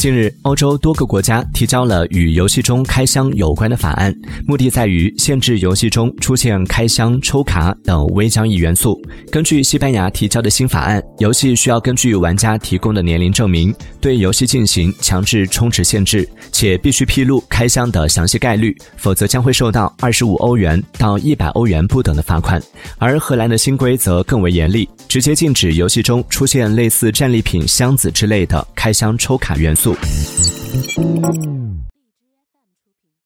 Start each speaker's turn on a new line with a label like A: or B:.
A: 近日，欧洲多个国家提交了与游戏中开箱有关的法案，目的在于限制游戏中出现开箱、抽卡等微交易元素。根据西班牙提交的新法案，游戏需要根据玩家提供的年龄证明，对游戏进行强制充值限制，且必须披露开箱的详细概率，否则将会受到二十五欧元到一百欧元不等的罚款。而荷兰的新规则更为严厉，直接禁止游戏中出现类似战利品箱子之类的开箱抽卡元素。Sul.